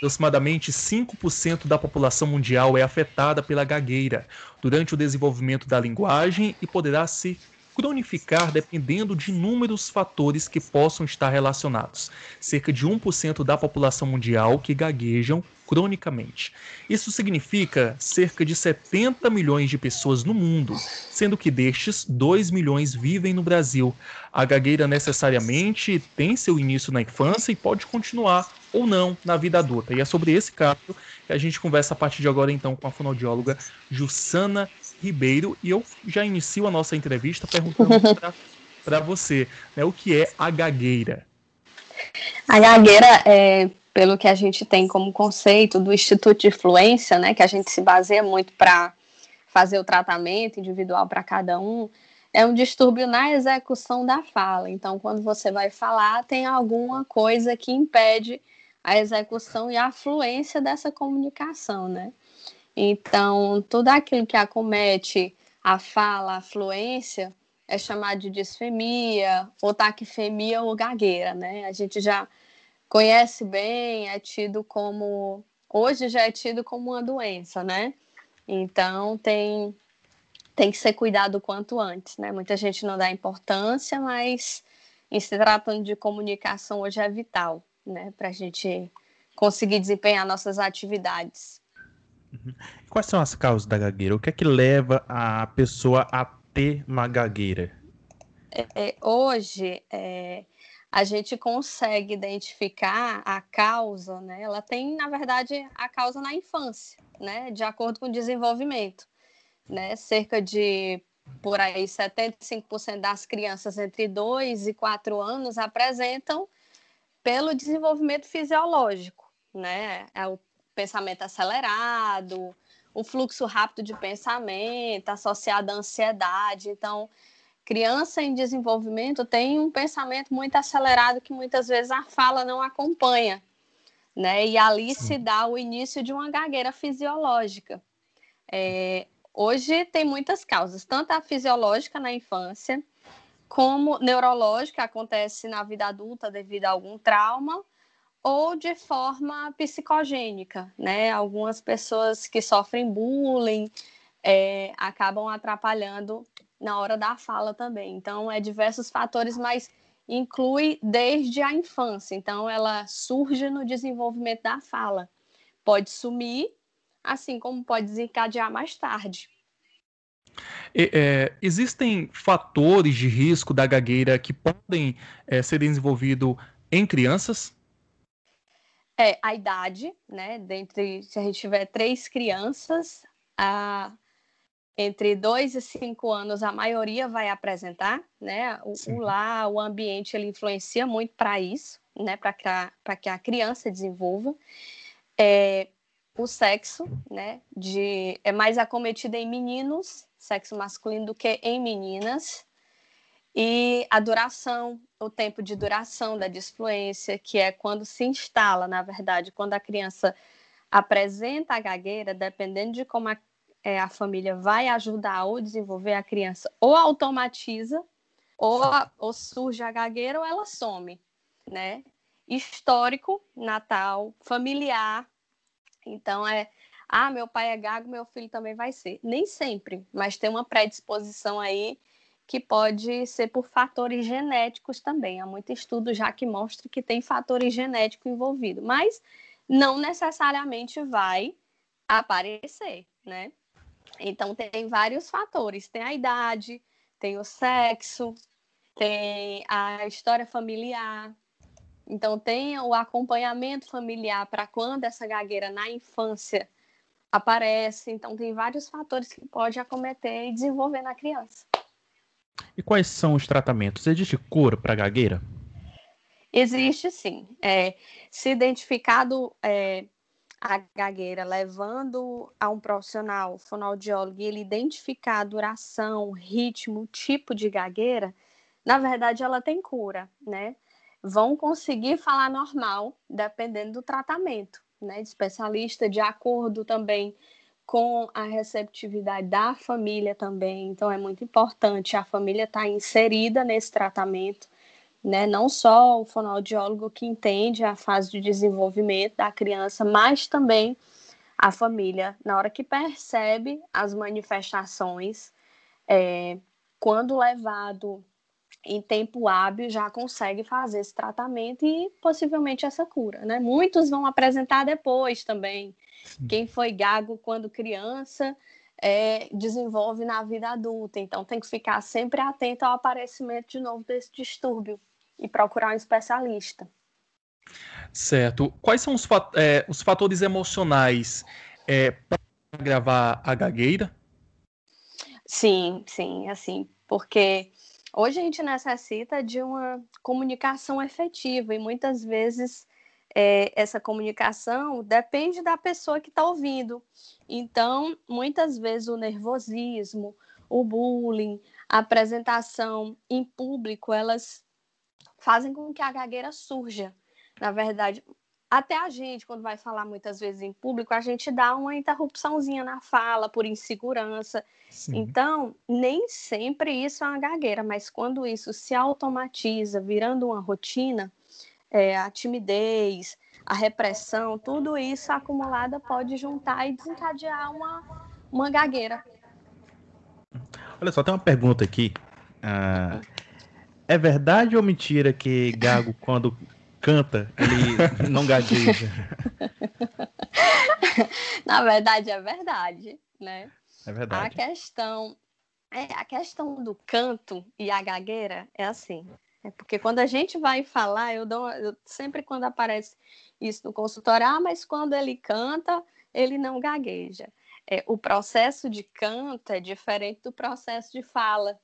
Aproximadamente 5% da população mundial é afetada pela gagueira durante o desenvolvimento da linguagem e poderá se cronificar dependendo de inúmeros fatores que possam estar relacionados. Cerca de 1% da população mundial que gaguejam cronicamente. Isso significa cerca de 70 milhões de pessoas no mundo, sendo que destes, 2 milhões vivem no Brasil. A gagueira necessariamente tem seu início na infância e pode continuar ou não na vida adulta. E é sobre esse caso que a gente conversa a partir de agora então com a fonoaudióloga Jussana Ribeiro e eu já inicio a nossa entrevista perguntando para você né, o que é a gagueira. A gagueira é pelo que a gente tem como conceito do Instituto de Fluência, né, que a gente se baseia muito para fazer o tratamento individual para cada um, é um distúrbio na execução da fala. Então, quando você vai falar, tem alguma coisa que impede a execução e a fluência dessa comunicação, né? Então, tudo aquilo que acomete a fala, a fluência, é chamado de disfemia, ou taquifemia ou gagueira, né? A gente já conhece bem, é tido como. Hoje já é tido como uma doença, né? Então, tem, tem que ser cuidado o quanto antes, né? Muita gente não dá importância, mas em se tratando de comunicação hoje é vital, né? Para a gente conseguir desempenhar nossas atividades. Uhum. Quais são as causas da gagueira? O que é que leva a pessoa a ter uma gagueira? É, é, hoje, é, a gente consegue identificar a causa, né? Ela tem, na verdade, a causa na infância, né? De acordo com o desenvolvimento, né? Cerca de por aí 75% das crianças entre 2 e 4 anos apresentam pelo desenvolvimento fisiológico, né? É o pensamento acelerado, o fluxo rápido de pensamento associado à ansiedade. Então, criança em desenvolvimento tem um pensamento muito acelerado que muitas vezes a fala não acompanha, né? E ali Sim. se dá o início de uma gagueira fisiológica. É, hoje tem muitas causas, tanto a fisiológica na infância, como neurológica, acontece na vida adulta devido a algum trauma, ou de forma psicogênica, né? Algumas pessoas que sofrem bullying é, acabam atrapalhando na hora da fala também. Então, é diversos fatores, mas inclui desde a infância. Então, ela surge no desenvolvimento da fala. Pode sumir, assim como pode desencadear mais tarde. É, existem fatores de risco da gagueira que podem é, ser desenvolvidos em crianças? É, a idade, né? Dentre, se a gente tiver três crianças, a, entre dois e cinco anos, a maioria vai apresentar, né? O, o lá, o ambiente, ele influencia muito para isso, né? Para que, que a criança desenvolva. É, o sexo, né? De, é mais acometido em meninos, sexo masculino, do que em meninas e a duração, o tempo de duração da disfluência, que é quando se instala, na verdade, quando a criança apresenta a gagueira, dependendo de como a, é, a família vai ajudar ou desenvolver a criança, ou automatiza, ou, a, ou surge a gagueira, ou ela some, né? Histórico, natal, familiar. Então, é ah, meu pai é gago, meu filho também vai ser. Nem sempre, mas tem uma predisposição aí que pode ser por fatores genéticos também. Há muito estudo já que mostra que tem fatores genéticos envolvidos, mas não necessariamente vai aparecer, né? Então tem vários fatores, tem a idade, tem o sexo, tem a história familiar. Então tem o acompanhamento familiar para quando essa gagueira na infância aparece. Então tem vários fatores que pode acometer e desenvolver na criança. E quais são os tratamentos? Existe cura para gagueira? Existe sim. É, se identificado é, a gagueira levando a um profissional fonoaudiólogo e ele identificar a duração, ritmo, tipo de gagueira, na verdade ela tem cura, né? Vão conseguir falar normal, dependendo do tratamento, né? De especialista, de acordo também com a receptividade da família também. Então, é muito importante a família estar tá inserida nesse tratamento né? Não só o fonoaudiólogo que entende a fase de desenvolvimento da criança, mas também a família, na hora que percebe as manifestações, é, quando levado em tempo hábil, já consegue fazer esse tratamento e possivelmente essa cura, né? Muitos vão apresentar depois também. Sim. Quem foi gago quando criança é, desenvolve na vida adulta, então tem que ficar sempre atento ao aparecimento de novo desse distúrbio e procurar um especialista. Certo. Quais são os, fat é, os fatores emocionais é, para gravar a gagueira? Sim, sim, assim, porque hoje a gente necessita de uma comunicação efetiva e muitas vezes é, essa comunicação depende da pessoa que está ouvindo. Então, muitas vezes o nervosismo, o bullying, a apresentação em público, elas fazem com que a gagueira surja. Na verdade, até a gente, quando vai falar muitas vezes em público, a gente dá uma interrupçãozinha na fala por insegurança. Sim. Então, nem sempre isso é uma gagueira, mas quando isso se automatiza, virando uma rotina, é, a timidez, a repressão, tudo isso acumulada pode juntar e desencadear uma, uma gagueira. Olha só, tem uma pergunta aqui. Ah, é verdade ou mentira que Gago, quando canta, ele não gagueja? Na verdade, é verdade, né? É verdade. A questão, é, a questão do canto e a gagueira é assim. É porque quando a gente vai falar, eu dou eu, sempre quando aparece isso no consultório, ah, mas quando ele canta, ele não gagueja. É, o processo de canto é diferente do processo de fala.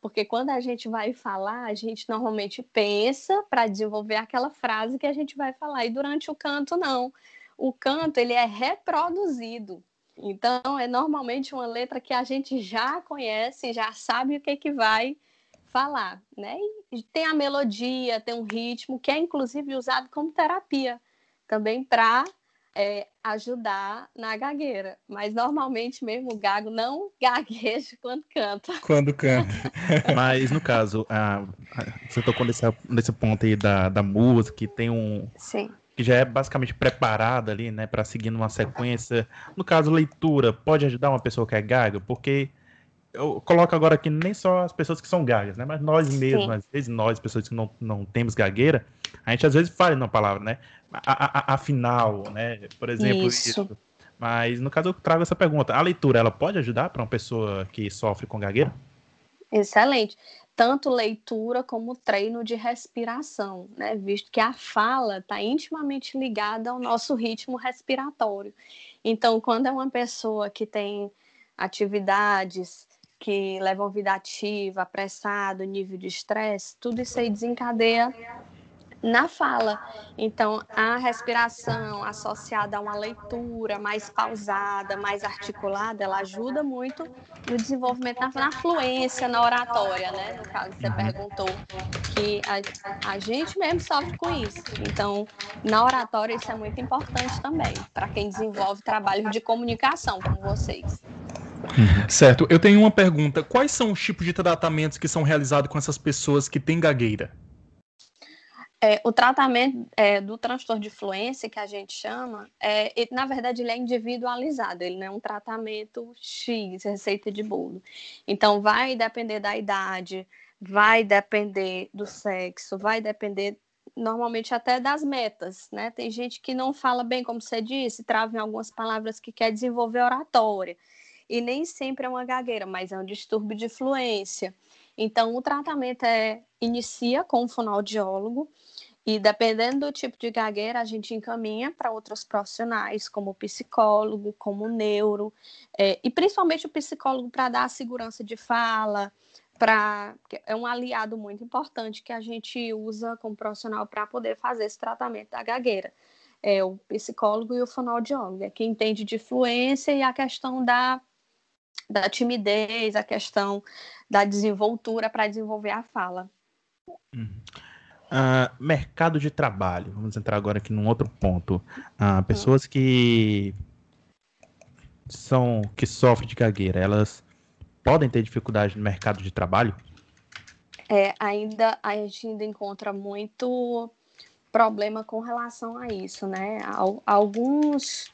Porque quando a gente vai falar, a gente normalmente pensa para desenvolver aquela frase que a gente vai falar. E durante o canto, não. O canto, ele é reproduzido. Então, é normalmente uma letra que a gente já conhece, já sabe o que, que vai falar, né? E tem a melodia, tem um ritmo, que é inclusive usado como terapia também para é, ajudar na gagueira. Mas normalmente mesmo o gago não gagueja quando canta. Quando canta. Mas no caso, a, a, você tocou nesse, nesse ponto aí da, da música, que tem um. Sim. Que já é basicamente preparada ali, né, para seguir numa sequência. No caso, leitura, pode ajudar uma pessoa que é gaga? Porque eu coloco agora aqui nem só as pessoas que são gagas, né? Mas nós mesmos, Sim. às vezes nós, pessoas que não, não temos gagueira, a gente às vezes fala uma palavra, né? afinal, né? Por exemplo, isso. isso. Mas no caso eu trago essa pergunta: a leitura ela pode ajudar para uma pessoa que sofre com gagueira? Excelente. Tanto leitura como treino de respiração, né? Visto que a fala está intimamente ligada ao nosso ritmo respiratório. Então, quando é uma pessoa que tem atividades que levam vida ativa, apressado, nível de estresse, tudo isso aí desencadeia na fala. Então, a respiração associada a uma leitura mais pausada, mais articulada, ela ajuda muito no desenvolvimento na, na fluência, na oratória, né? No caso, você perguntou que a, a gente mesmo sofre com isso. Então, na oratória, isso é muito importante também, para quem desenvolve trabalho de comunicação, como vocês. Certo. Eu tenho uma pergunta. Quais são os tipos de tratamentos que são realizados com essas pessoas que têm gagueira? É, o tratamento é, do transtorno de fluência, que a gente chama, é, ele, na verdade, ele é individualizado, ele não é um tratamento X, receita de bolo. Então, vai depender da idade, vai depender do sexo, vai depender, normalmente, até das metas, né? Tem gente que não fala bem, como você disse, trava em algumas palavras que quer desenvolver oratória. E nem sempre é uma gagueira, mas é um distúrbio de fluência. Então, o tratamento é inicia com o fonoaudiólogo e dependendo do tipo de gagueira, a gente encaminha para outros profissionais, como psicólogo, como neuro, é, e principalmente o psicólogo para dar a segurança de fala, para é um aliado muito importante que a gente usa como profissional para poder fazer esse tratamento da gagueira. É o psicólogo e o fonoaudiólogo, é quem entende de fluência e a questão da, da timidez, a questão da desenvoltura para desenvolver a fala. Uhum. Uh, mercado de trabalho. Vamos entrar agora aqui num outro ponto. Uh, pessoas que são que sofrem de gagueira, elas podem ter dificuldade no mercado de trabalho? é, ainda a gente ainda encontra muito problema com relação a isso, né? Alguns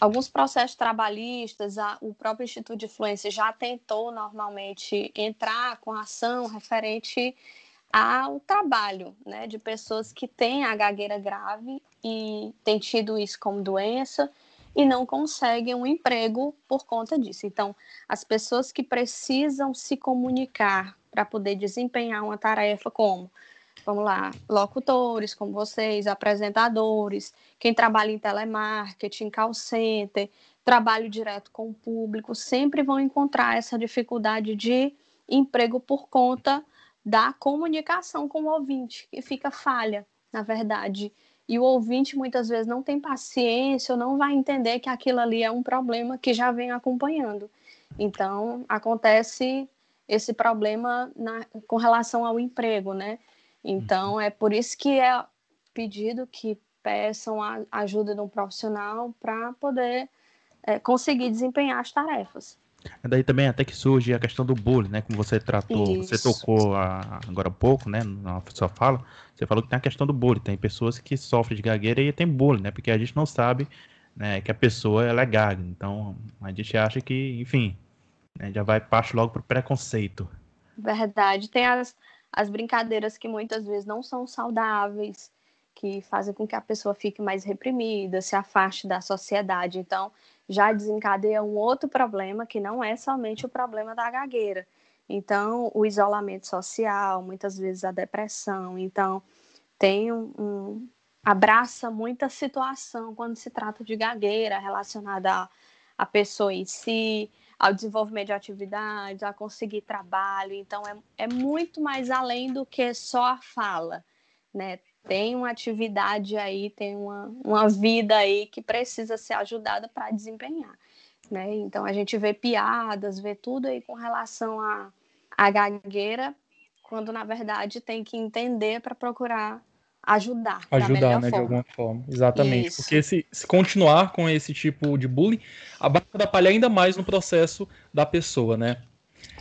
alguns processos trabalhistas, a, o próprio Instituto de Fluência já tentou normalmente entrar com ação referente ao trabalho, né, de pessoas que têm a gagueira grave e têm tido isso como doença e não conseguem um emprego por conta disso. Então, as pessoas que precisam se comunicar para poder desempenhar uma tarefa como, vamos lá, locutores como vocês, apresentadores, quem trabalha em telemarketing, call center, trabalho direto com o público, sempre vão encontrar essa dificuldade de emprego por conta da comunicação com o ouvinte, que fica falha, na verdade. E o ouvinte muitas vezes não tem paciência ou não vai entender que aquilo ali é um problema que já vem acompanhando. Então, acontece esse problema na, com relação ao emprego, né? Então, uhum. é por isso que é pedido que peçam a ajuda de um profissional para poder é, conseguir desempenhar as tarefas. Daí também até que surge a questão do bullying, né? Como você tratou, Isso. você tocou a, agora há pouco, né? Na sua fala, você falou que tem a questão do bullying. Tem pessoas que sofrem de gagueira e tem bullying, né? Porque a gente não sabe né, que a pessoa ela é gaga. Então a gente acha que, enfim, né, já vai parte logo pro preconceito. Verdade. Tem as, as brincadeiras que muitas vezes não são saudáveis, que fazem com que a pessoa fique mais reprimida, se afaste da sociedade. Então, já desencadeia um outro problema que não é somente o problema da gagueira. Então, o isolamento social, muitas vezes a depressão. Então, tem um, um abraça muita situação quando se trata de gagueira relacionada à, à pessoa em si, ao desenvolvimento de atividades, a conseguir trabalho. Então, é, é muito mais além do que só a fala, né? tem uma atividade aí, tem uma, uma vida aí que precisa ser ajudada para desempenhar. Né? Então a gente vê piadas, vê tudo aí com relação à a gagueira, quando na verdade tem que entender para procurar ajudar. Ajudar, né, forma. de alguma forma. Exatamente. Isso. Porque se, se continuar com esse tipo de bullying, vai atrapalhar ainda mais no processo da pessoa, né?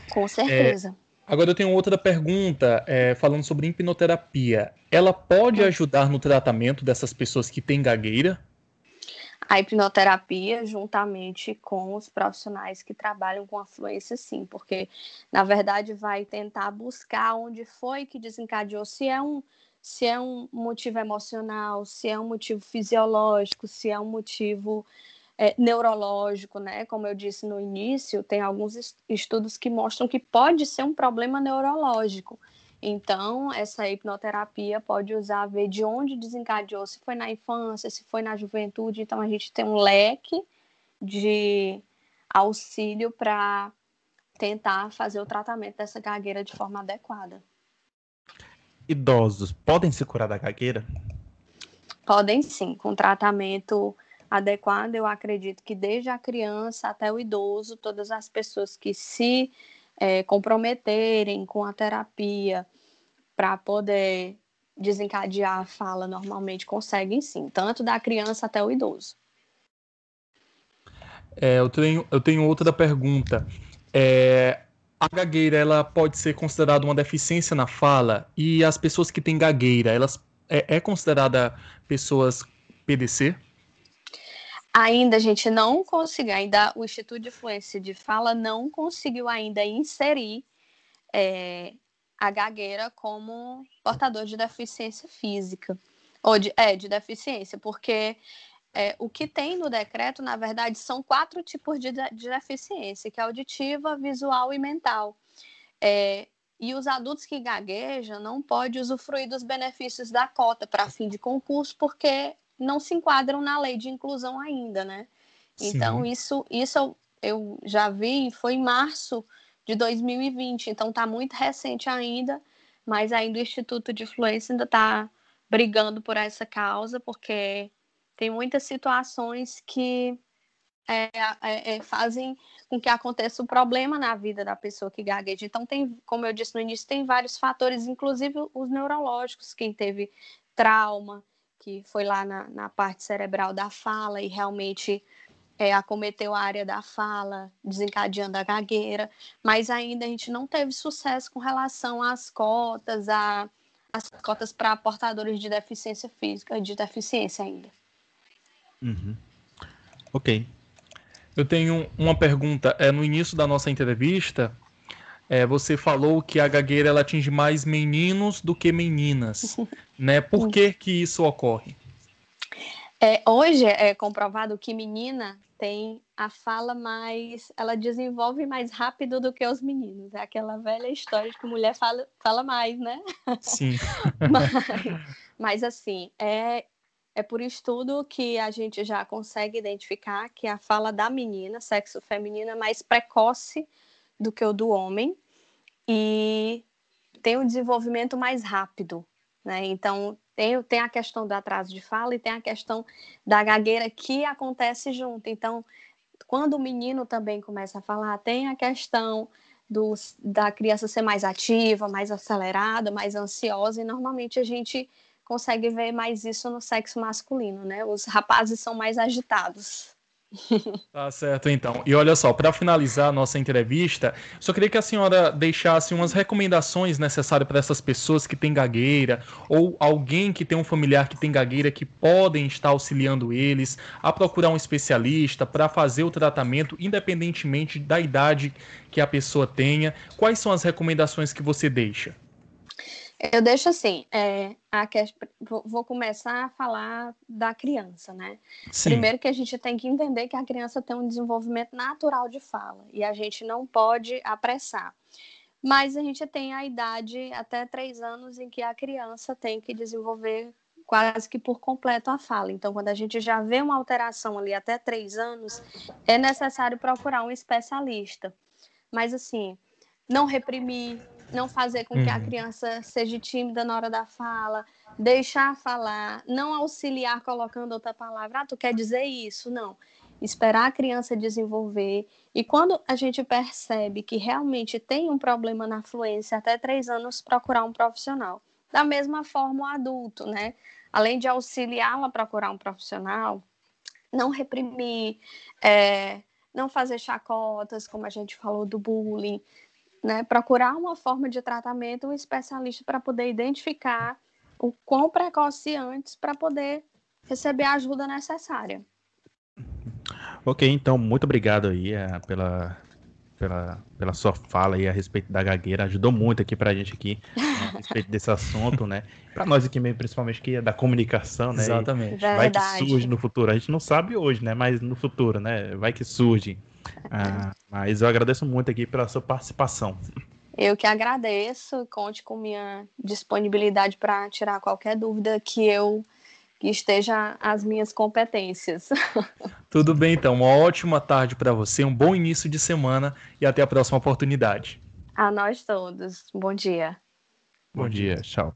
Com certeza. É, Agora eu tenho outra pergunta, é, falando sobre hipnoterapia. Ela pode ajudar no tratamento dessas pessoas que têm gagueira? A hipnoterapia, juntamente com os profissionais que trabalham com afluência, sim, porque na verdade vai tentar buscar onde foi que desencadeou, se é um, se é um motivo emocional, se é um motivo fisiológico, se é um motivo é, neurológico, né? Como eu disse no início, tem alguns estudos que mostram que pode ser um problema neurológico. Então, essa hipnoterapia pode usar, ver de onde desencadeou, se foi na infância, se foi na juventude. Então, a gente tem um leque de auxílio para tentar fazer o tratamento dessa gagueira de forma adequada. Idosos podem se curar da gagueira? Podem sim, com tratamento adequada, eu acredito que desde a criança até o idoso, todas as pessoas que se é, comprometerem com a terapia para poder desencadear a fala normalmente conseguem sim, tanto da criança até o idoso. É, eu, tenho, eu tenho outra pergunta. É, a gagueira ela pode ser considerada uma deficiência na fala e as pessoas que têm gagueira, elas é, é considerada pessoas PDC? Ainda a gente não conseguiu, ainda o Instituto de Fluência de Fala não conseguiu ainda inserir é, a gagueira como portador de deficiência física, ou de, é, de deficiência, porque é, o que tem no decreto, na verdade, são quatro tipos de, de deficiência, que é auditiva, visual e mental. É, e os adultos que gaguejam não podem usufruir dos benefícios da cota para fim de concurso, porque não se enquadram na lei de inclusão ainda, né? Sim. Então, isso, isso eu, já vi, foi em março de 2020, então está muito recente ainda, mas ainda o Instituto de Fluência ainda está brigando por essa causa, porque tem muitas situações que é, é, é, fazem com que aconteça o um problema na vida da pessoa que gagueja. Então, tem, como eu disse no início, tem vários fatores, inclusive os neurológicos, quem teve trauma, que foi lá na, na parte cerebral da fala e realmente é, acometeu a área da fala, desencadeando a gagueira, mas ainda a gente não teve sucesso com relação às cotas, a, as cotas para portadores de deficiência física, de deficiência ainda. Uhum. Ok. Eu tenho uma pergunta. É, no início da nossa entrevista, é, você falou que a gagueira ela atinge mais meninos do que meninas. né? Por que, que isso ocorre? É, hoje é comprovado que menina tem a fala mais. Ela desenvolve mais rápido do que os meninos. É aquela velha história de que mulher fala, fala mais, né? Sim. mas, mas, assim, é, é por estudo que a gente já consegue identificar que a fala da menina, sexo feminino, é mais precoce do que o do homem e tem um desenvolvimento mais rápido. Né? Então, tem, tem a questão do atraso de fala e tem a questão da gagueira que acontece junto. Então, quando o menino também começa a falar, tem a questão do, da criança ser mais ativa, mais acelerada, mais ansiosa, e normalmente a gente consegue ver mais isso no sexo masculino, né? Os rapazes são mais agitados. Tá certo, então. E olha só, para finalizar a nossa entrevista, só queria que a senhora deixasse umas recomendações necessárias para essas pessoas que têm gagueira ou alguém que tem um familiar que tem gagueira que podem estar auxiliando eles a procurar um especialista para fazer o tratamento, independentemente da idade que a pessoa tenha. Quais são as recomendações que você deixa? Eu deixo assim, é, a, vou começar a falar da criança, né? Sim. Primeiro que a gente tem que entender que a criança tem um desenvolvimento natural de fala e a gente não pode apressar. Mas a gente tem a idade até três anos em que a criança tem que desenvolver quase que por completo a fala. Então, quando a gente já vê uma alteração ali até três anos, é necessário procurar um especialista. Mas assim, não reprimir, não fazer com que a uhum. criança seja tímida na hora da fala, deixar falar, não auxiliar colocando outra palavra. Ah, tu quer dizer isso? Não. Esperar a criança desenvolver. E quando a gente percebe que realmente tem um problema na fluência, até três anos, procurar um profissional. Da mesma forma, o adulto, né? Além de auxiliá-la a procurar um profissional, não reprimir, é, não fazer chacotas, como a gente falou do bullying, né, procurar uma forma de tratamento, um especialista para poder identificar o quão precoce antes para poder receber a ajuda necessária. Ok, então muito obrigado aí é, pela, pela, pela sua fala aí a respeito da gagueira, ajudou muito aqui para a gente aqui né, a respeito desse assunto, né? Para nós aqui mesmo, principalmente que é da comunicação, né? Exatamente. vai que surge no futuro, a gente não sabe hoje, né? Mas no futuro, né? Vai que surge ah, mas eu agradeço muito aqui pela sua participação. Eu que agradeço, conte com minha disponibilidade para tirar qualquer dúvida que eu que esteja às minhas competências. Tudo bem, então. Uma ótima tarde para você, um bom início de semana e até a próxima oportunidade. A nós todos. Bom dia. Bom dia. Tchau.